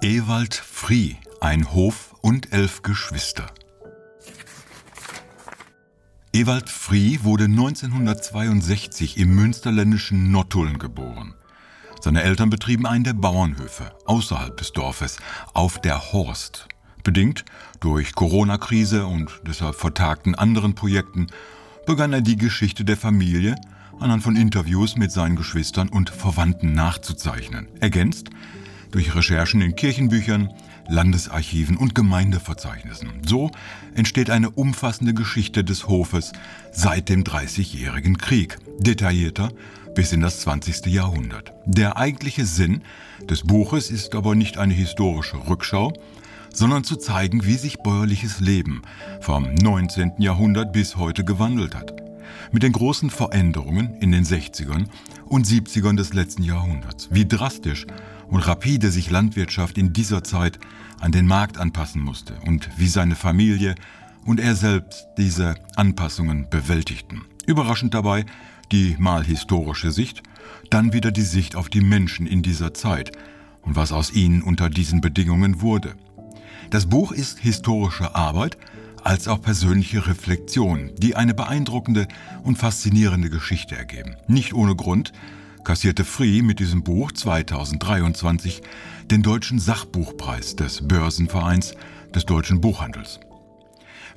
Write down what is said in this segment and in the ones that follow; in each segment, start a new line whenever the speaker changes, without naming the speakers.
Ewald Frie, ein Hof und elf Geschwister. Ewald Frie wurde 1962 im münsterländischen Nottuln geboren. Seine Eltern betrieben einen der Bauernhöfe außerhalb des Dorfes auf der Horst. Bedingt durch Corona-Krise und deshalb vertagten anderen Projekten begann er die Geschichte der Familie anhand von Interviews mit seinen Geschwistern und Verwandten nachzuzeichnen, ergänzt durch Recherchen in Kirchenbüchern, Landesarchiven und Gemeindeverzeichnissen. So entsteht eine umfassende Geschichte des Hofes seit dem Dreißigjährigen Krieg, detaillierter bis in das 20. Jahrhundert. Der eigentliche Sinn des Buches ist aber nicht eine historische Rückschau, sondern zu zeigen, wie sich bäuerliches Leben vom 19. Jahrhundert bis heute gewandelt hat. Mit den großen Veränderungen in den 60ern und 70ern des letzten Jahrhunderts. Wie drastisch und rapide sich Landwirtschaft in dieser Zeit an den Markt anpassen musste und wie seine Familie und er selbst diese Anpassungen bewältigten. Überraschend dabei die mal historische Sicht, dann wieder die Sicht auf die Menschen in dieser Zeit und was aus ihnen unter diesen Bedingungen wurde. Das Buch ist historische Arbeit als auch persönliche Reflexion, die eine beeindruckende und faszinierende Geschichte ergeben. Nicht ohne Grund kassierte Free mit diesem Buch 2023 den Deutschen Sachbuchpreis des Börsenvereins des deutschen Buchhandels.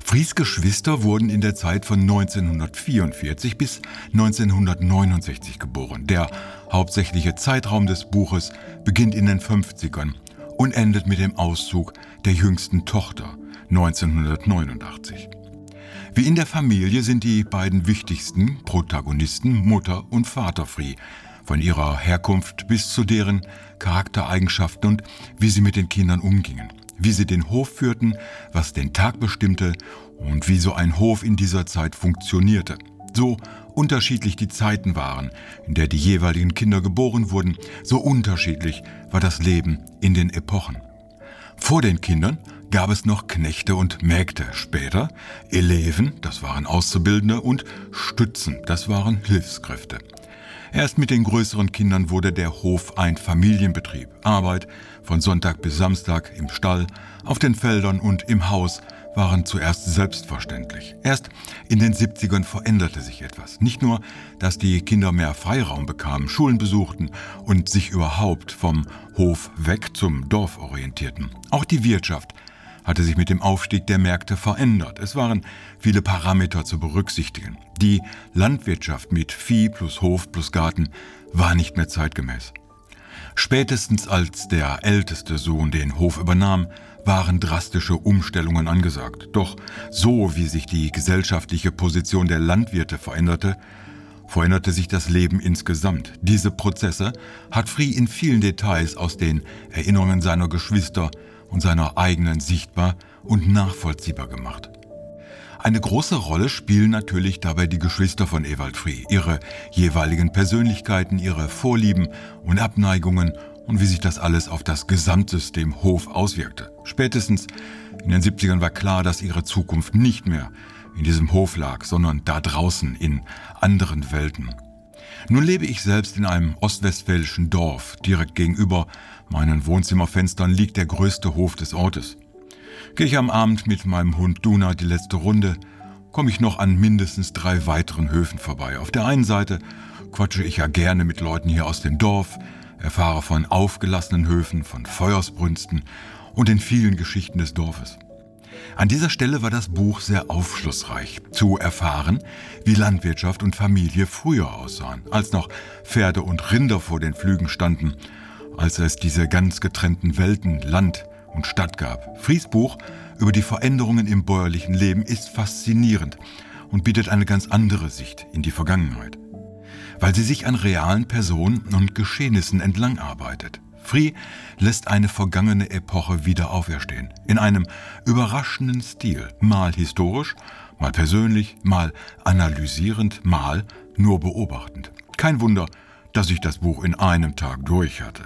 Fries Geschwister wurden in der Zeit von 1944 bis 1969 geboren. Der hauptsächliche Zeitraum des Buches beginnt in den 50ern und endet mit dem Auszug der jüngsten Tochter 1989. Wie in der Familie sind die beiden wichtigsten Protagonisten Mutter und Vater Free, von ihrer Herkunft bis zu deren Charaktereigenschaften und wie sie mit den Kindern umgingen, wie sie den Hof führten, was den Tag bestimmte und wie so ein Hof in dieser Zeit funktionierte. So unterschiedlich die Zeiten waren, in der die jeweiligen Kinder geboren wurden, so unterschiedlich war das Leben in den Epochen. Vor den Kindern gab es noch Knechte und Mägde, später Eleven, das waren Auszubildende, und Stützen, das waren Hilfskräfte. Erst mit den größeren Kindern wurde der Hof ein Familienbetrieb. Arbeit von Sonntag bis Samstag im Stall, auf den Feldern und im Haus waren zuerst selbstverständlich. Erst in den 70ern veränderte sich etwas. Nicht nur, dass die Kinder mehr Freiraum bekamen, Schulen besuchten und sich überhaupt vom Hof weg zum Dorf orientierten. Auch die Wirtschaft hatte sich mit dem Aufstieg der Märkte verändert. Es waren viele Parameter zu berücksichtigen. Die Landwirtschaft mit Vieh plus Hof plus Garten war nicht mehr zeitgemäß. Spätestens als der älteste Sohn den Hof übernahm, waren drastische Umstellungen angesagt. Doch so wie sich die gesellschaftliche Position der Landwirte veränderte, veränderte sich das Leben insgesamt. Diese Prozesse hat Free in vielen Details aus den Erinnerungen seiner Geschwister und seiner eigenen sichtbar und nachvollziehbar gemacht. Eine große Rolle spielen natürlich dabei die Geschwister von Ewald Frie, ihre jeweiligen Persönlichkeiten, ihre Vorlieben und Abneigungen und wie sich das alles auf das Gesamtsystem Hof auswirkte. Spätestens in den 70ern war klar, dass ihre Zukunft nicht mehr in diesem Hof lag, sondern da draußen in anderen Welten. Nun lebe ich selbst in einem ostwestfälischen Dorf. Direkt gegenüber meinen Wohnzimmerfenstern liegt der größte Hof des Ortes. Gehe ich am Abend mit meinem Hund Duna die letzte Runde, komme ich noch an mindestens drei weiteren Höfen vorbei. Auf der einen Seite quatsche ich ja gerne mit Leuten hier aus dem Dorf, erfahre von aufgelassenen Höfen, von Feuersbrünsten und den vielen Geschichten des Dorfes. An dieser Stelle war das Buch sehr aufschlussreich, zu erfahren, wie Landwirtschaft und Familie früher aussahen, als noch Pferde und Rinder vor den Flügen standen, als es diese ganz getrennten Welten Land und Stadt gab. Fries Buch über die Veränderungen im bäuerlichen Leben ist faszinierend und bietet eine ganz andere Sicht in die Vergangenheit, weil sie sich an realen Personen und Geschehnissen entlang arbeitet. Free lässt eine vergangene Epoche wieder auferstehen. In einem überraschenden Stil. Mal historisch, mal persönlich, mal analysierend, mal nur beobachtend. Kein Wunder, dass ich das Buch in einem Tag durch hatte.